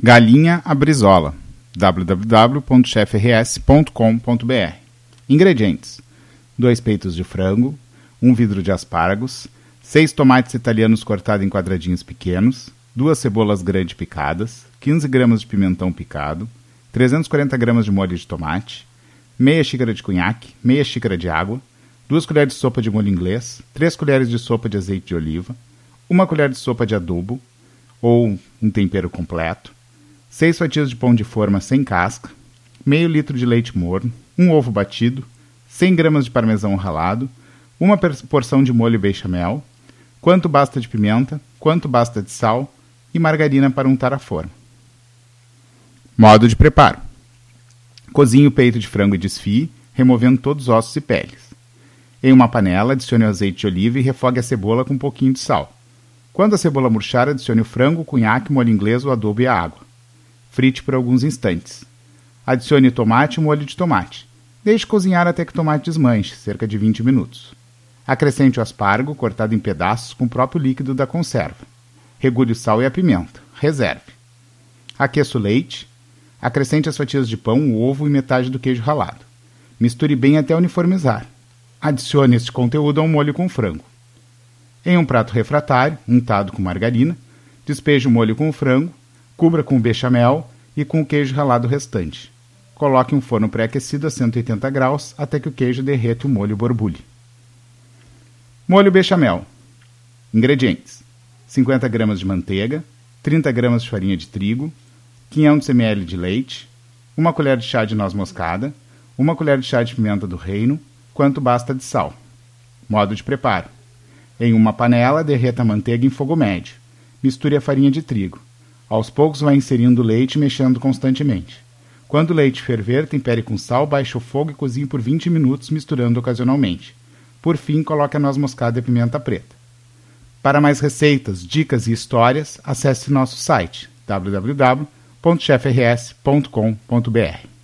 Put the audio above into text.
Galinha à brisola. www.chefrs.com.br Ingredientes: 2 peitos de frango, 1 um vidro de aspargos, 6 tomates italianos cortados em quadradinhos pequenos, 2 cebolas grandes picadas, 15 gramas de pimentão picado, 340 gramas de molho de tomate, meia xícara de cunhaque, meia xícara de água, 2 colheres de sopa de molho inglês, 3 colheres de sopa de azeite de oliva, 1 colher de sopa de adubo ou um tempero completo, 6 fatias de pão de forma sem casca, meio litro de leite morno, um ovo batido, 100 gramas de parmesão ralado, uma porção de molho bechamel, quanto basta de pimenta, quanto basta de sal e margarina para untar a forma. Modo de preparo: cozinhe o peito de frango e desfie, removendo todos os ossos e peles. Em uma panela, adicione o azeite de oliva e refogue a cebola com um pouquinho de sal. Quando a cebola murchar, adicione o frango, o cunhaque, molho inglês, o adobo e a água. Frite por alguns instantes. Adicione tomate e molho de tomate. Deixe cozinhar até que o tomate desmanche, cerca de 20 minutos. Acrescente o aspargo, cortado em pedaços, com o próprio líquido da conserva. Regule o sal e a pimenta. Reserve. Aqueça o leite. Acrescente as fatias de pão, o ovo e metade do queijo ralado. Misture bem até uniformizar. Adicione este conteúdo ao molho com frango. Em um prato refratário, untado com margarina, despeje o molho com o frango, Cubra com bechamel e com o queijo ralado restante. Coloque um forno pré-aquecido a 180 graus até que o queijo derreta o molho borbulhe. Molho bechamel. Ingredientes: 50 gramas de manteiga, 30 gramas de farinha de trigo, 500 ml de leite, uma colher de chá de noz moscada, uma colher de chá de pimenta do reino, quanto basta de sal. Modo de preparo: em uma panela, derreta a manteiga em fogo médio. Misture a farinha de trigo. Aos poucos vai inserindo o leite mexendo constantemente. Quando o leite ferver, tempere com sal, baixe o fogo e cozinhe por 20 minutos, misturando ocasionalmente. Por fim, coloque a noz moscada e a pimenta preta. Para mais receitas, dicas e histórias, acesse nosso site www.chefrs.com.br.